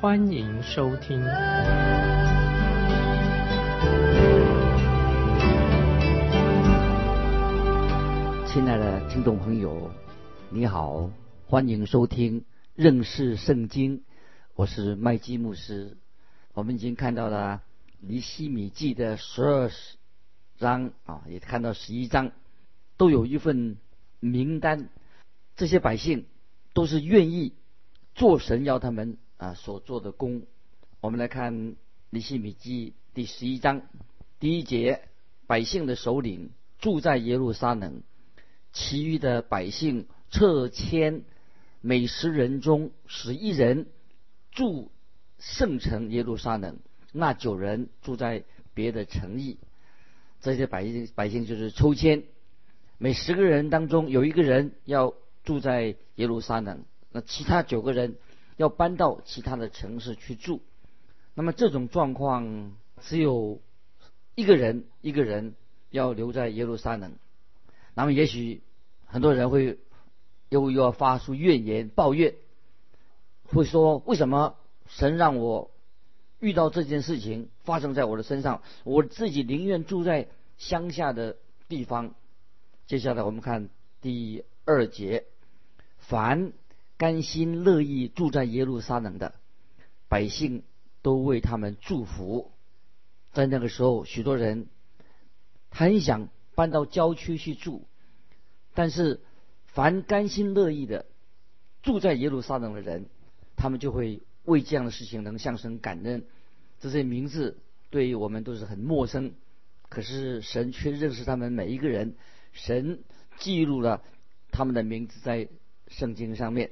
欢迎收听。亲爱的听众朋友，你好，欢迎收听认识圣经，我是麦基牧师。我们已经看到了尼西米记的十二章啊，也看到十一章，都有一份名单。这些百姓都是愿意做神要他们啊所做的工。我们来看尼西米记第十一章第一节：百姓的首领住在耶路撒冷，其余的百姓撤迁，每十人中十一人住圣城耶路撒冷，那九人住在别的城邑。这些百姓百姓就是抽签，每十个人当中有一个人要住在耶路撒冷，那其他九个人要搬到其他的城市去住。那么这种状况只有一个人一个人要留在耶路撒冷。那么也许很多人会又又要发出怨言抱怨，会说为什么神让我？遇到这件事情发生在我的身上，我自己宁愿住在乡下的地方。接下来我们看第二节：凡甘心乐意住在耶路撒冷的百姓，都为他们祝福。在那个时候，许多人很想搬到郊区去住，但是凡甘心乐意的住在耶路撒冷的人，他们就会。为这样的事情能向神感恩，这些名字对于我们都是很陌生，可是神却认识他们每一个人，神记录了他们的名字在圣经上面，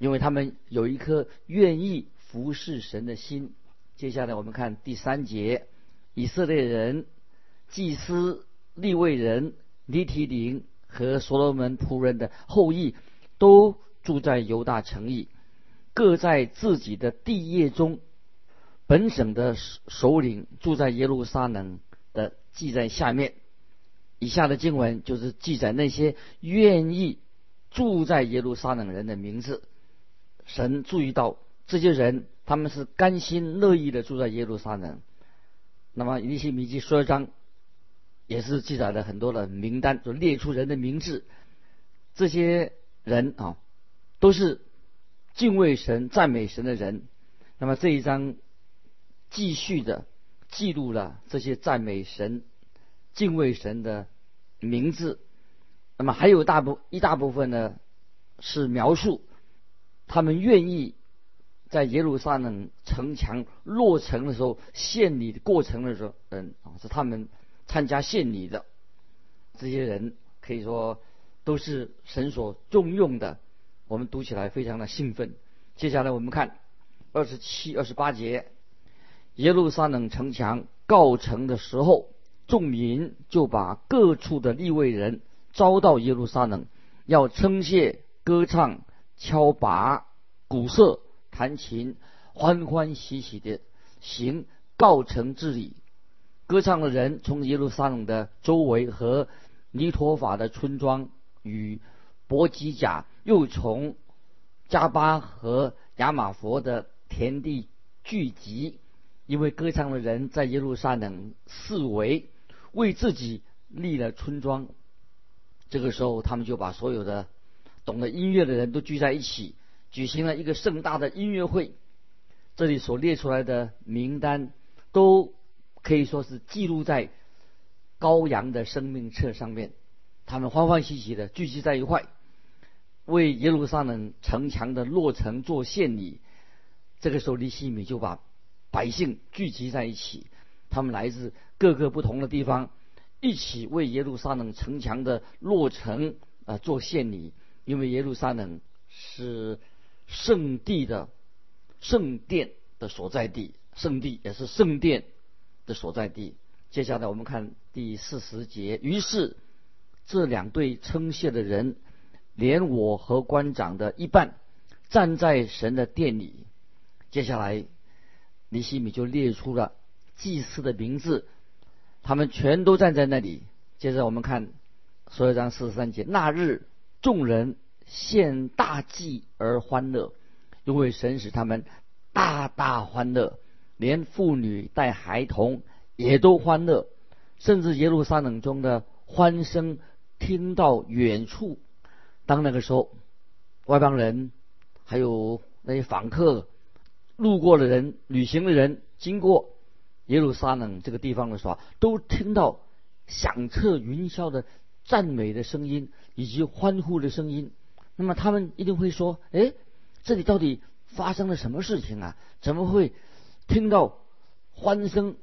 因为他们有一颗愿意服侍神的心。接下来我们看第三节，以色列人、祭司、利未人、尼提林和所罗门仆人的后裔，都住在犹大城邑。各在自己的地业中，本省的首领住在耶路撒冷的记在下面。以下的经文就是记载那些愿意住在耶路撒冷人的名字。神注意到这些人，他们是甘心乐意的住在耶路撒冷。那么《尼西米记》十二章也是记载了很多的名单，就列出人的名字。这些人啊，都是。敬畏神、赞美神的人，那么这一章继续的记录了这些赞美神、敬畏神的名字。那么还有大部一大部分呢，是描述他们愿意在耶路撒冷城墙落成的时候献礼的过程的时候，嗯啊，是他们参加献礼的这些人，可以说都是神所重用的。我们读起来非常的兴奋。接下来我们看二十七、二十八节，耶路撒冷城墙告成的时候，众民就把各处的立位人招到耶路撒冷，要称谢、歌唱、敲拔、鼓瑟、弹琴，欢欢喜喜的行告成之礼。歌唱的人从耶路撒冷的周围和尼陀法的村庄与伯吉甲。又从加巴和亚玛佛的田地聚集，因为歌唱的人在耶路撒冷四围为自己立了村庄。这个时候，他们就把所有的懂得音乐的人都聚在一起，举行了一个盛大的音乐会。这里所列出来的名单，都可以说是记录在羔羊的生命册上面。他们欢欢喜喜的聚集在一块。为耶路撒冷城墙的落成做献礼，这个时候，利西米就把百姓聚集在一起，他们来自各个不同的地方，一起为耶路撒冷城墙的落成啊做献礼。因为耶路撒冷是圣地的圣殿的所在地，圣地，也是圣殿的所在地。接下来我们看第四十节。于是这两对称谢的人，连我和官长的一半，站在神的殿里。接下来，尼西米就列出了祭司的名字，他们全都站在那里。接着我们看所有章四十三节。那日众人献大祭而欢乐，因为神使他们大大欢乐，连妇女带孩童。也都欢乐，甚至耶路撒冷中的欢声听到远处。当那个时候，外邦人还有那些访客、路过的人、旅行的人经过耶路撒冷这个地方的时候，都听到响彻云霄的赞美的声音以及欢呼的声音。那么他们一定会说：“哎，这里到底发生了什么事情啊？怎么会听到欢声？”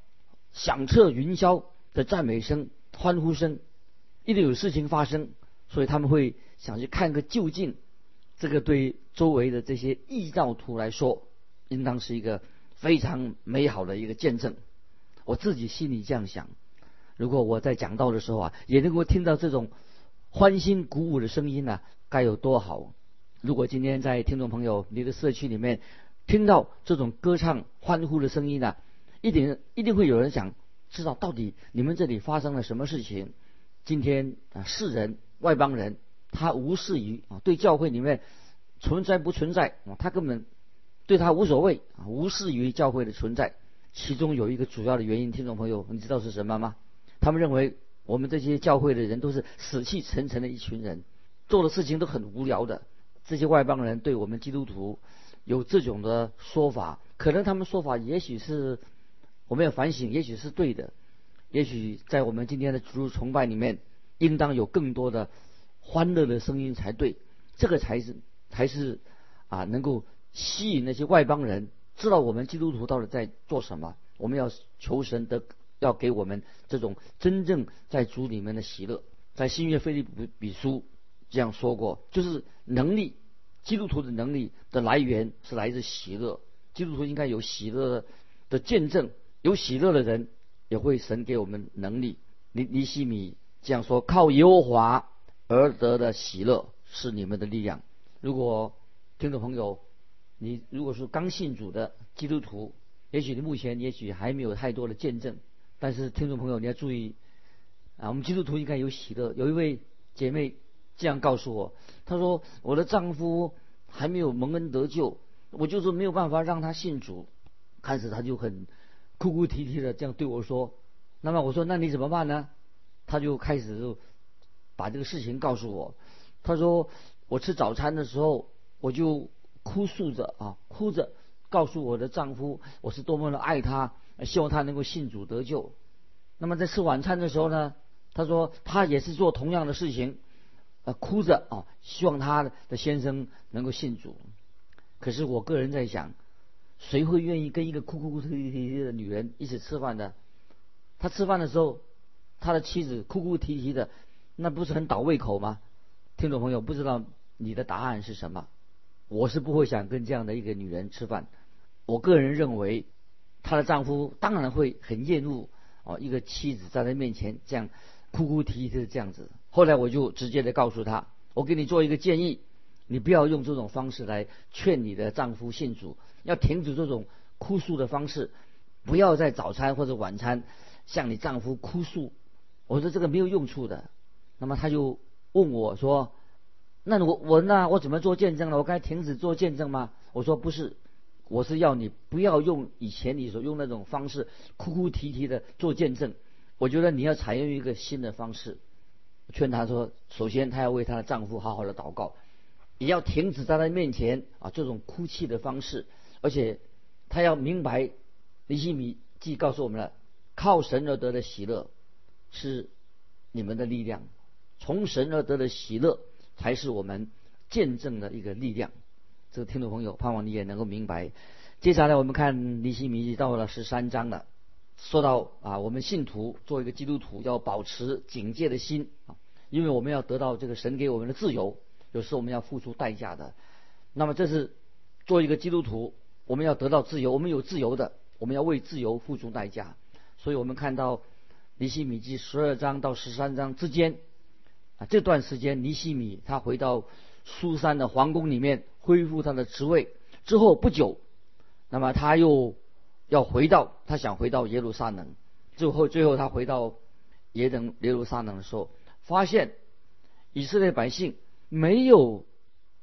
响彻云霄的赞美声、欢呼声，一定有事情发生，所以他们会想去看个究竟。这个对周围的这些异教徒来说，应当是一个非常美好的一个见证。我自己心里这样想：如果我在讲道的时候啊，也能够听到这种欢欣鼓舞的声音呢，该有多好！如果今天在听众朋友你的社区里面听到这种歌唱欢呼的声音呢？一定一定会有人想知道到底你们这里发生了什么事情。今天啊，世人外邦人他无视于啊，对教会里面存在不存在啊，他根本对他无所谓啊，无视于教会的存在。其中有一个主要的原因，听众朋友，你知道是什么吗？他们认为我们这些教会的人都是死气沉沉的一群人，做的事情都很无聊的。这些外邦人对我们基督徒有这种的说法，可能他们说法也许是。我们要反省，也许是对的，也许在我们今天的主崇拜里面，应当有更多的欢乐的声音才对，这个才是才是啊，能够吸引那些外邦人知道我们基督徒到底在做什么。我们要求神的，要给我们这种真正在主里面的喜乐。在新约腓利比比书这样说过，就是能力，基督徒的能力的来源是来自喜乐，基督徒应该有喜乐的见证。有喜乐的人，也会神给我们能力。尼尼西米这样说：“靠耶和华而得的喜乐是你们的力量。”如果听众朋友，你如果是刚信主的基督徒，也许你目前也许还没有太多的见证，但是听众朋友你要注意啊，我们基督徒应该有喜乐。有一位姐妹这样告诉我，她说：“我的丈夫还没有蒙恩得救，我就是没有办法让他信主。”开始他就很。哭哭啼啼的这样对我说，那么我说那你怎么办呢？他就开始就把这个事情告诉我。他说我吃早餐的时候我就哭诉着啊，哭着告诉我的丈夫我是多么的爱他，希望他能够信主得救。那么在吃晚餐的时候呢，他说他也是做同样的事情，呃，哭着啊，希望他的先生能够信主。可是我个人在想。谁会愿意跟一个哭哭哭啼啼的女人一起吃饭的？他吃饭的时候，他的妻子哭哭啼啼的，那不是很倒胃口吗？听众朋友，不知道你的答案是什么？我是不会想跟这样的一个女人吃饭。我个人认为，她的丈夫当然会很厌恶哦，一个妻子在他面前这样哭哭啼啼的这样子。后来我就直接的告诉他，我给你做一个建议，你不要用这种方式来劝你的丈夫信主。要停止这种哭诉的方式，不要在早餐或者晚餐向你丈夫哭诉。我说这个没有用处的。那么他就问我说：“那我我那我怎么做见证呢？我该停止做见证吗？”我说：“不是，我是要你不要用以前你所用那种方式哭哭啼啼的做见证。我觉得你要采用一个新的方式。”劝他说：“首先，他要为她的丈夫好好的祷告，也要停止在他面前啊这种哭泣的方式。”而且，他要明白，尼西米既告诉我们了，靠神而得的喜乐是你们的力量，从神而得的喜乐才是我们见证的一个力量。这个听众朋友，盼望你也能够明白。接下来我们看尼西米到了十三章了，说到啊，我们信徒做一个基督徒要保持警戒的心啊，因为我们要得到这个神给我们的自由，有时我们要付出代价的。那么这是做一个基督徒。我们要得到自由，我们有自由的，我们要为自由付出代价。所以我们看到尼西米记十二章到十三章之间啊，这段时间尼西米他回到苏珊的皇宫里面恢复他的职位之后不久，那么他又要回到他想回到耶路撒冷，最后最后他回到耶等耶路撒冷的时候，发现以色列百姓没有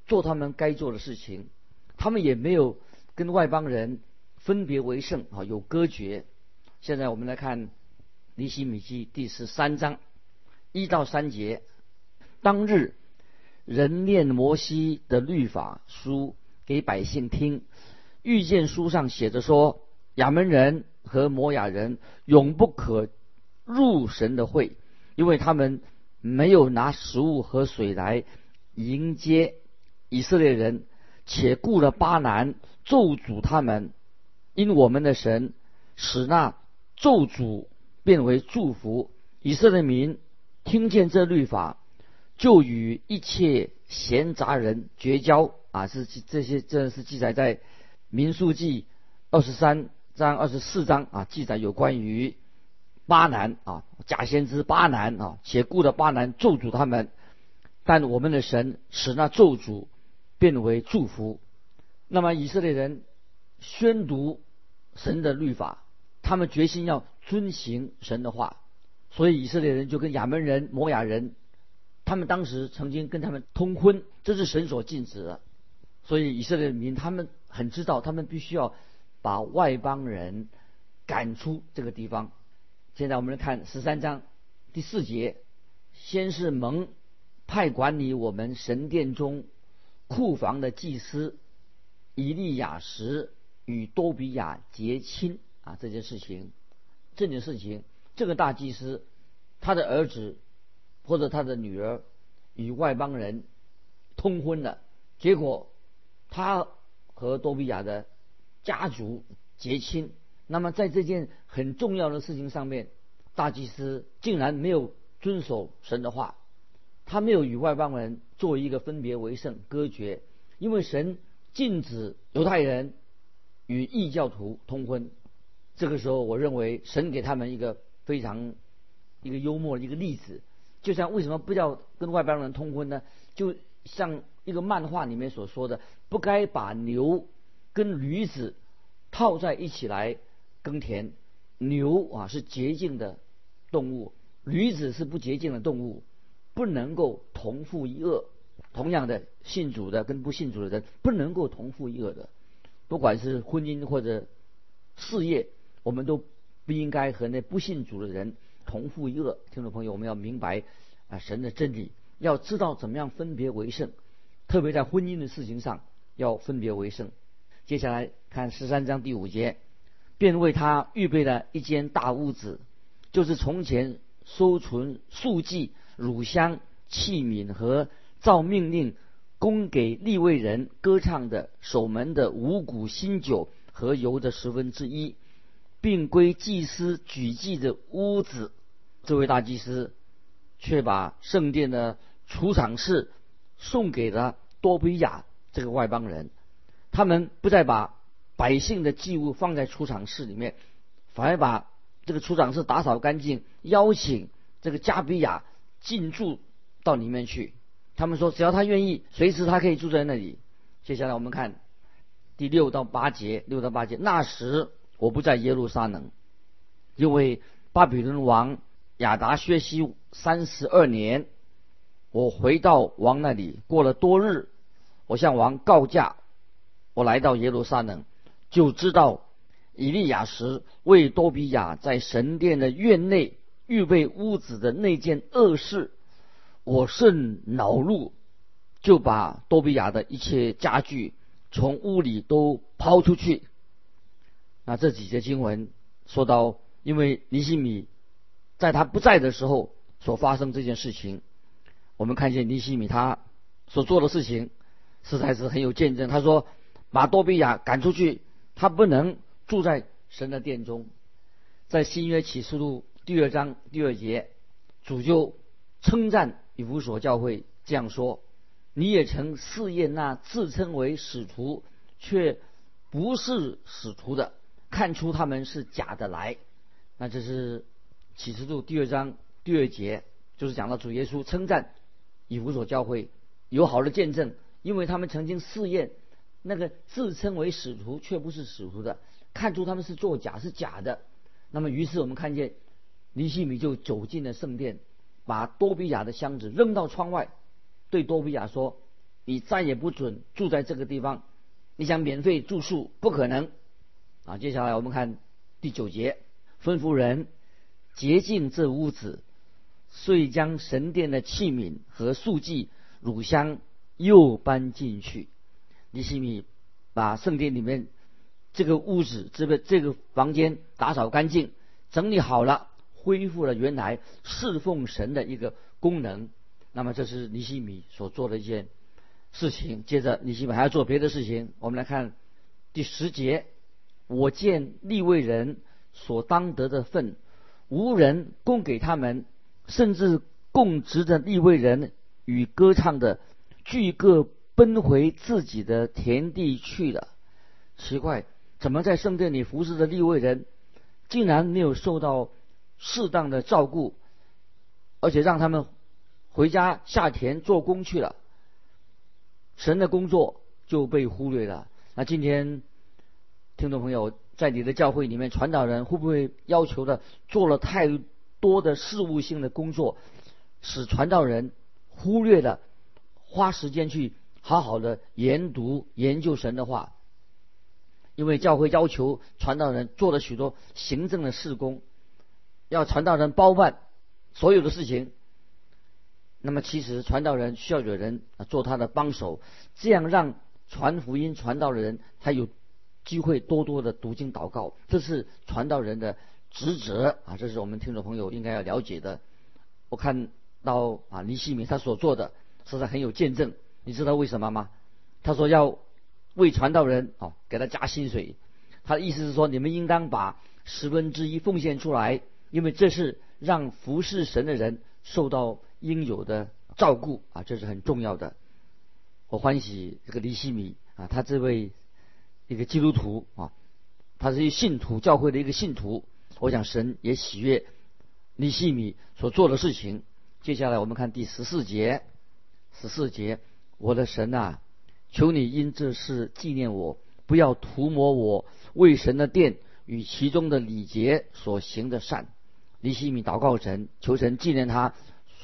做他们该做的事情，他们也没有跟外邦人分别为圣啊，有隔绝。现在我们来看《尼西米记》第十三章一到三节。当日，人念摩西的律法书给百姓听，遇见书上写着说：亚门人和摩亚人永不可入神的会，因为他们没有拿食物和水来迎接以色列人，且雇了巴南咒诅他们，因我们的神使那。咒诅变为祝福，以色列民听见这律法，就与一切闲杂人绝交啊！是这些，这是记载在民数记二十三章、二十四章啊，记载有关于巴南啊，假先知巴南啊，且故的巴南咒诅他们，但我们的神使那咒诅变为祝福。那么以色列人宣读神的律法。他们决心要遵行神的话，所以以色列人就跟亚门人、摩亚人，他们当时曾经跟他们通婚，这是神所禁止的。所以以色列民他们很知道，他们必须要把外邦人赶出这个地方。现在我们来看十三章第四节，先是蒙派管理我们神殿中库房的祭司以利亚什与多比亚结亲。啊，这件事情，这件事情，这个大祭司，他的儿子或者他的女儿与外邦人通婚了，结果他和多比亚的家族结亲。那么在这件很重要的事情上面，大祭司竟然没有遵守神的话，他没有与外邦人做一个分别为圣割绝，因为神禁止犹太人与异教徒通婚。这个时候，我认为神给他们一个非常一个幽默的一个例子，就像为什么不要跟外邦人通婚呢？就像一个漫画里面所说的，不该把牛跟驴子套在一起来耕田。牛啊是洁净的动物，驴子是不洁净的动物，不能够同父一轭。同样的，信主的跟不信主的人不能够同父一轭的，不管是婚姻或者事业。我们都不应该和那不信主的人同父一恶。听众朋友，我们要明白啊神的真理，要知道怎么样分别为圣，特别在婚姻的事情上要分别为圣。接下来看十三章第五节，便为他预备了一间大屋子，就是从前收存数祭、乳香、器皿和照命令供给立位人歌唱的守门的五谷新酒和油的十分之一。并归祭司举祭的屋子，这位大祭司却把圣殿的储藏室送给了多比亚这个外邦人。他们不再把百姓的祭物放在储藏室里面，反而把这个储藏室打扫干净，邀请这个加比亚进驻到里面去。他们说，只要他愿意，随时他可以住在那里。接下来我们看第六到八节，六到八节，那时。我不在耶路撒冷，因为巴比伦王亚达薛西三十二年，我回到王那里过了多日，我向王告假，我来到耶路撒冷，就知道以利亚时为多比亚在神殿的院内预备屋子的那件恶事，我甚恼怒，就把多比亚的一切家具从屋里都抛出去。那这几节经文说到，因为尼西米在他不在的时候所发生这件事情，我们看见尼西米他所做的事情实在是很有见证。他说把多比亚赶出去，他不能住在神的殿中。在新约启示录第二章第二节，主就称赞以弗所教会这样说：“你也曾试验那自称为使徒却不是使徒的。”看出他们是假的来。那这是启示录第二章第二节，就是讲到主耶稣称赞以弗所教会有好的见证，因为他们曾经试验那个自称为使徒却不是使徒的，看出他们是作假是假的。那么于是我们看见尼西米就走进了圣殿，把多比亚的箱子扔到窗外，对多比亚说：“你再也不准住在这个地方，你想免费住宿不可能。”啊，接下来我们看第九节。吩咐人洁净这屋子，遂将神殿的器皿和素祭、乳香又搬进去。尼西米把圣殿里面这个屋子、这个这个房间打扫干净，整理好了，恢复了原来侍奉神的一个功能。那么，这是尼西米所做的一件事情。接着，尼西米还要做别的事情。我们来看第十节：我见立位人。所当得的份，无人供给他们，甚至供职的立位人与歌唱的，俱各奔回自己的田地去了。奇怪，怎么在圣殿里服侍的立位人，竟然没有受到适当的照顾，而且让他们回家下田做工去了？神的工作就被忽略了。那今天，听众朋友。在你的教会里面，传道人会不会要求的做了太多的事务性的工作，使传道人忽略了花时间去好好的研读研究神的话？因为教会要求传道人做了许多行政的事工，要传道人包办所有的事情。那么其实传道人需要有人做他的帮手，这样让传福音传道的人他有。机会多多的读经祷告，这是传道人的职责啊！这是我们听众朋友应该要了解的。我看到啊，尼西米他所做的实在很有见证。你知道为什么吗？他说要为传道人哦给他加薪水。他的意思是说，你们应当把十分之一奉献出来，因为这是让服侍神的人受到应有的照顾啊，这是很重要的。我欢喜这个尼西米啊，他这位。一个基督徒啊，他是一信徒教会的一个信徒。我想神也喜悦尼西米所做的事情。接下来我们看第十四节，十四节，我的神啊，求你因这事纪念我，不要涂抹我为神的殿与其中的礼节所行的善。尼西米祷告神，求神纪念他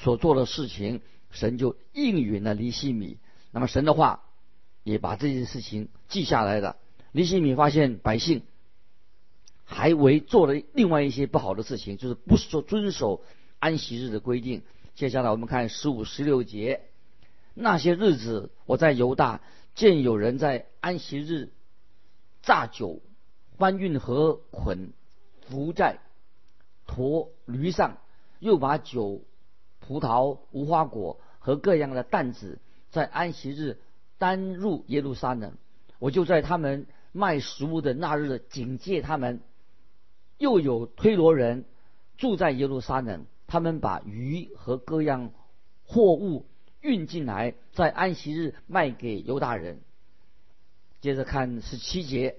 所做的事情，神就应允了尼西米。那么神的话也把这件事情记下来了。尼西米发现百姓还为做了另外一些不好的事情，就是不是说遵守安息日的规定。接下来我们看十五、十六节，那些日子我在犹大见有人在安息日榨酒，搬运和捆浮在驼驴上，又把酒、葡萄、无花果和各样的担子在安息日担入耶路撒冷。我就在他们。卖食物的那日，警戒他们。又有推罗人住在耶路撒冷，他们把鱼和各样货物运进来，在安息日卖给犹大人。接着看十七节，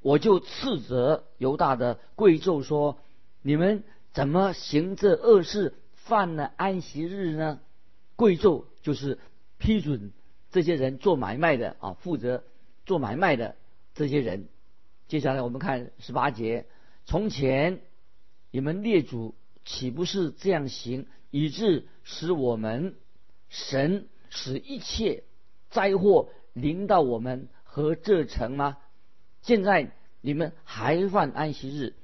我就斥责犹大的贵胄说：“你们怎么行这恶事，犯了安息日呢？”贵胄就是批准这些人做买卖的啊，负责做买卖的。这些人，接下来我们看十八节。从前你们列祖岂不是这样行，以致使我们神使一切灾祸临到我们和这城吗？现在你们还犯安息日，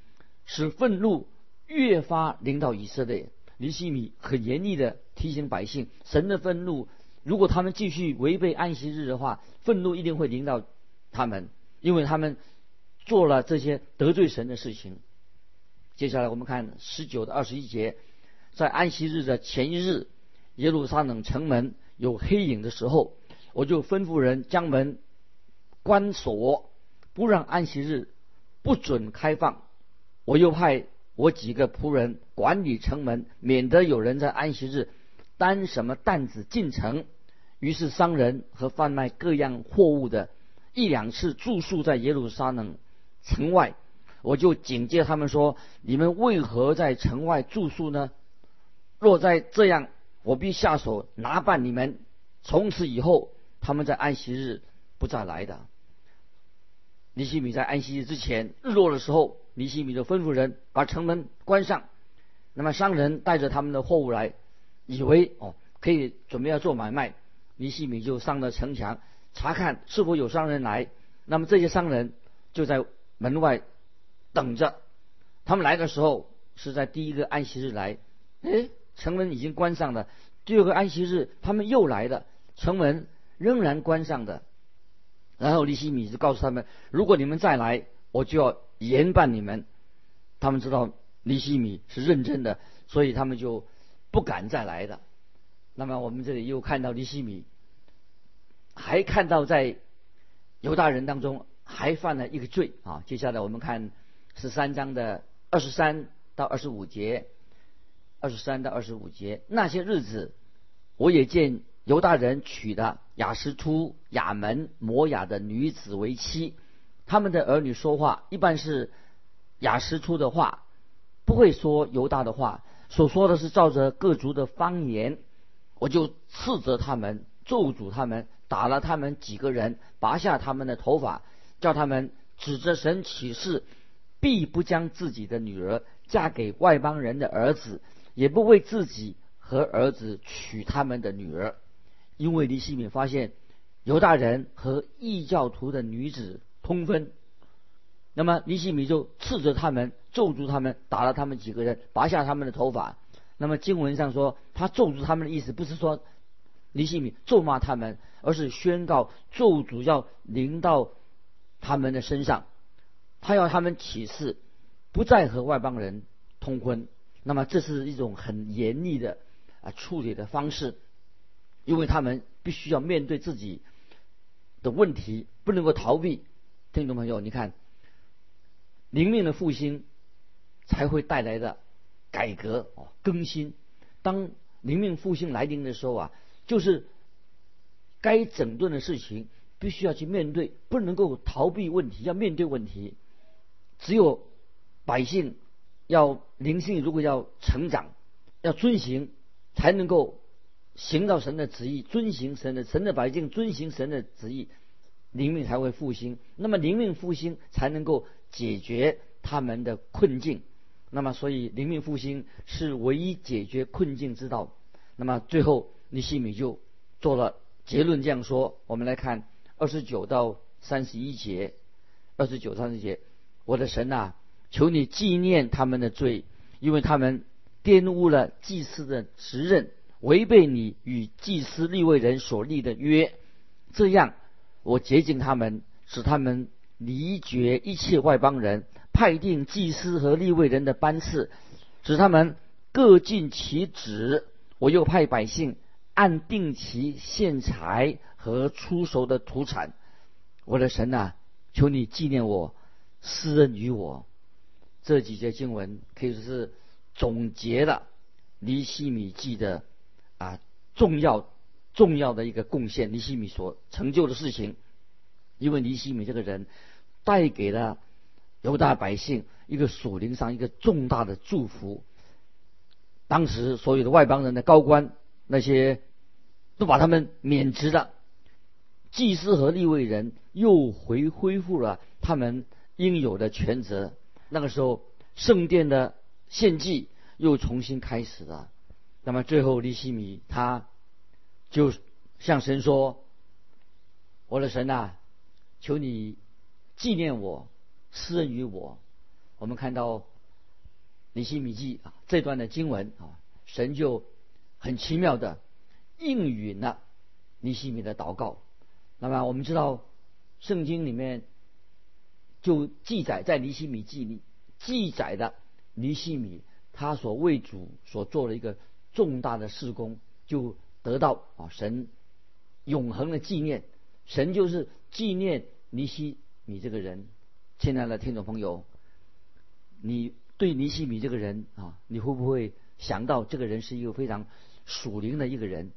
使愤怒越发临到以色列。尼西米很严厉的提醒百姓：神的愤怒，如果他们继续违背安息日的话，愤怒一定会临到他们。因为他们做了这些得罪神的事情。接下来我们看十九到二十一节，在安息日的前一日，耶路撒冷城门有黑影的时候，我就吩咐人将门关锁，不让安息日不准开放。我又派我几个仆人管理城门，免得有人在安息日担什么担子进城。于是商人和贩卖各样货物的。一两次住宿在耶路撒冷城外，我就警戒他们说：你们为何在城外住宿呢？若再这样，我必下手拿办你们。从此以后，他们在安息日不再来的。尼西米在安息日之前日落的时候，尼西米就吩咐人把城门关上。那么商人带着他们的货物来，以为哦可以准备要做买卖，尼西米就上了城墙查看是否有商人来。那么这些商人就在门外等着。他们来的时候是在第一个安息日来，哎，城门已经关上了。第二个安息日他们又来了，城门仍然关上的。然后尼西米就告诉他们：如果你们再来，我就要严办你们。他们知道。尼西米是认真的，所以他们就不敢再来了。那么我们这里又看到尼西米，还看到在犹大人当中还犯了一个罪啊。接下来我们看十三章的二十三到二十五节，二十三到二十五节那些日子，我也见犹大人娶的雅什突、雅门、摩雅的女子为妻，他们的儿女说话一般是雅什突的话。不会说犹大的话，所说的是照着各族的方言，我就斥责他们，咒诅他们，打了他们几个人，拔下他们的头发，叫他们指着神起誓，必不将自己的女儿嫁给外邦人的儿子，也不为自己和儿子娶他们的女儿，因为李希敏发现犹大人和异教徒的女子通婚。那么尼西米就斥责他们，咒诅他们，打了他们几个人，拔下他们的头发。那么经文上说，他咒诅他们的意思不是说尼西米咒骂他们，而是宣告咒诅要临到他们的身上。他要他们起誓，不再和外邦人通婚。那么这是一种很严厉的啊处理的方式，因为他们必须要面对自己的问题，不能够逃避。听众朋友，你看。灵命的复兴才会带来的改革哦更新。当灵命复兴来临的时候啊，就是该整顿的事情必须要去面对，不能够逃避问题，要面对问题。只有百姓要灵性，如果要成长，要遵行，才能够行到神的旨意，遵行神的神的百姓遵行神的旨意，灵命才会复兴。那么灵命复兴才能够。解决他们的困境，那么所以灵命复兴是唯一解决困境之道。那么最后尼西米就做了结论，这样说：我们来看二十九到三十一节，二十九三十节，我的神啊，求你纪念他们的罪，因为他们玷污了祭司的职任，违背你与祭司立位人所立的约，这样我洁净他们，使他们。离绝一切外邦人，派定祭司和立位人的班次，使他们各尽其职。我又派百姓按定期献财和出售的土产。我的神啊，求你纪念我，施恩于我。这几节经文可以说是总结了尼西米记的啊重要重要的一个贡献。尼西米所成就的事情。因为尼西米这个人，带给了犹大百姓一个属灵上一个重大的祝福。当时所有的外邦人的高官，那些都把他们免职了，祭司和立位人又回恢复了他们应有的权责。那个时候，圣殿的献祭又重新开始了。那么最后，尼西米他就向神说：“我的神啊！”求你纪念我，施恩于我。我们看到尼西米记啊这段的经文啊，神就很奇妙的应允了尼西米的祷告。那么我们知道圣经里面就记载在尼西米记里记载的尼西米他所为主所做的一个重大的事工，就得到啊神永恒的纪念。神就是纪念。尼西米这个人，亲爱的听众朋友，你对尼西米这个人啊，你会不会想到这个人是一个非常属灵的一个人？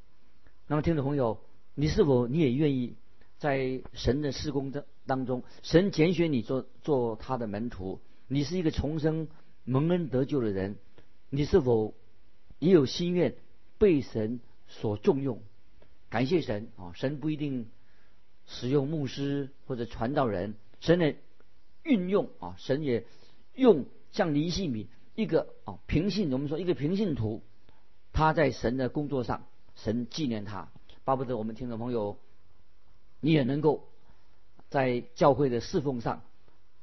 那么，听众朋友，你是否你也愿意在神的施工的当中，神拣选你做做他的门徒，你是一个重生蒙恩得救的人，你是否也有心愿被神所重用？感谢神啊！神不一定使用牧师或者传道人，神的运用啊，神也用像尼西米一个啊平信，我们说一个平信徒，他在神的工作上，神纪念他，巴不得我们听众朋友，你也能够在教会的侍奉上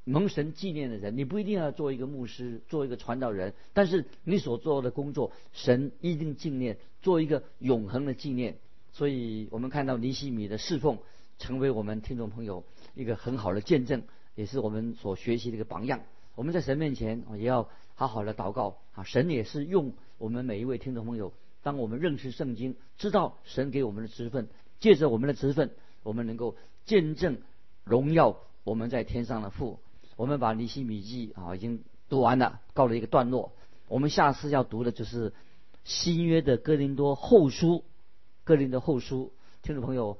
蒙神纪念的人，你不一定要做一个牧师，做一个传道人，但是你所做的工作，神一定纪念，做一个永恒的纪念。所以我们看到尼西米的侍奉，成为我们听众朋友一个很好的见证，也是我们所学习的一个榜样。我们在神面前，也要好好的祷告啊。神也是用我们每一位听众朋友，当我们认识圣经，知道神给我们的职分，借着我们的职分，我们能够见证荣耀我们在天上的父。我们把尼西米记啊已经读完了，告了一个段落。我们下次要读的就是新约的哥林多后书。哥林的后书，听众朋友，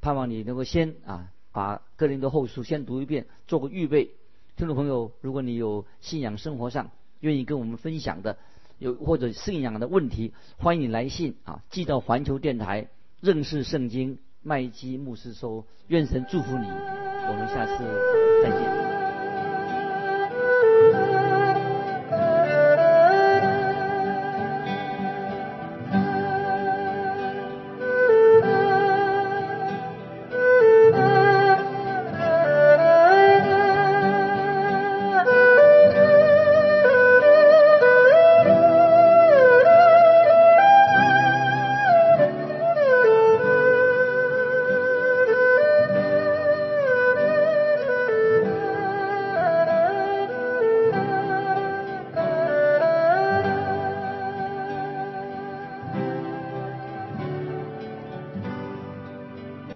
盼望你能够先啊把哥林的后书先读一遍，做个预备。听众朋友，如果你有信仰生活上愿意跟我们分享的，有或者信仰的问题，欢迎你来信啊寄到环球电台认识圣经麦基牧师收。愿神祝福你，我们下次再见。